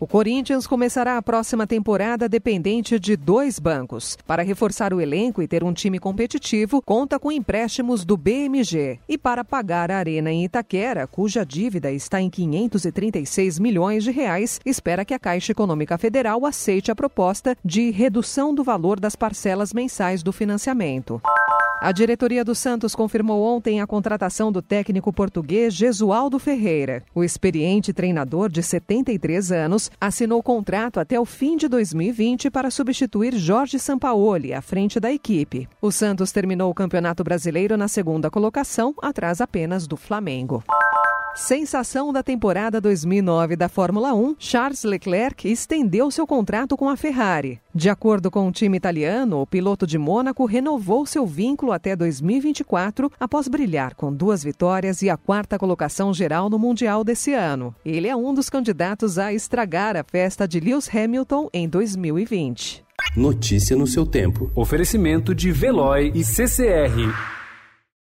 O Corinthians começará a próxima temporada dependente de dois bancos. Para reforçar o elenco e ter um time competitivo, conta com empréstimos do BMG. E para pagar a arena em Itaquera, cuja dívida está em 536 milhões de reais, espera que a Caixa Econômica Federal aceite a proposta de redução do valor das parcelas mensais do financiamento. A diretoria do Santos confirmou ontem a contratação do técnico português Gesualdo Ferreira. O experiente treinador de 73 anos assinou contrato até o fim de 2020 para substituir Jorge Sampaoli à frente da equipe. O Santos terminou o Campeonato Brasileiro na segunda colocação, atrás apenas do Flamengo. Sensação da temporada 2009 da Fórmula 1, Charles Leclerc estendeu seu contrato com a Ferrari. De acordo com o time italiano, o piloto de Mônaco renovou seu vínculo até 2024 após brilhar com duas vitórias e a quarta colocação geral no Mundial desse ano. Ele é um dos candidatos a estragar a festa de Lewis Hamilton em 2020. Notícia no seu tempo. Oferecimento de Veloy e CCR.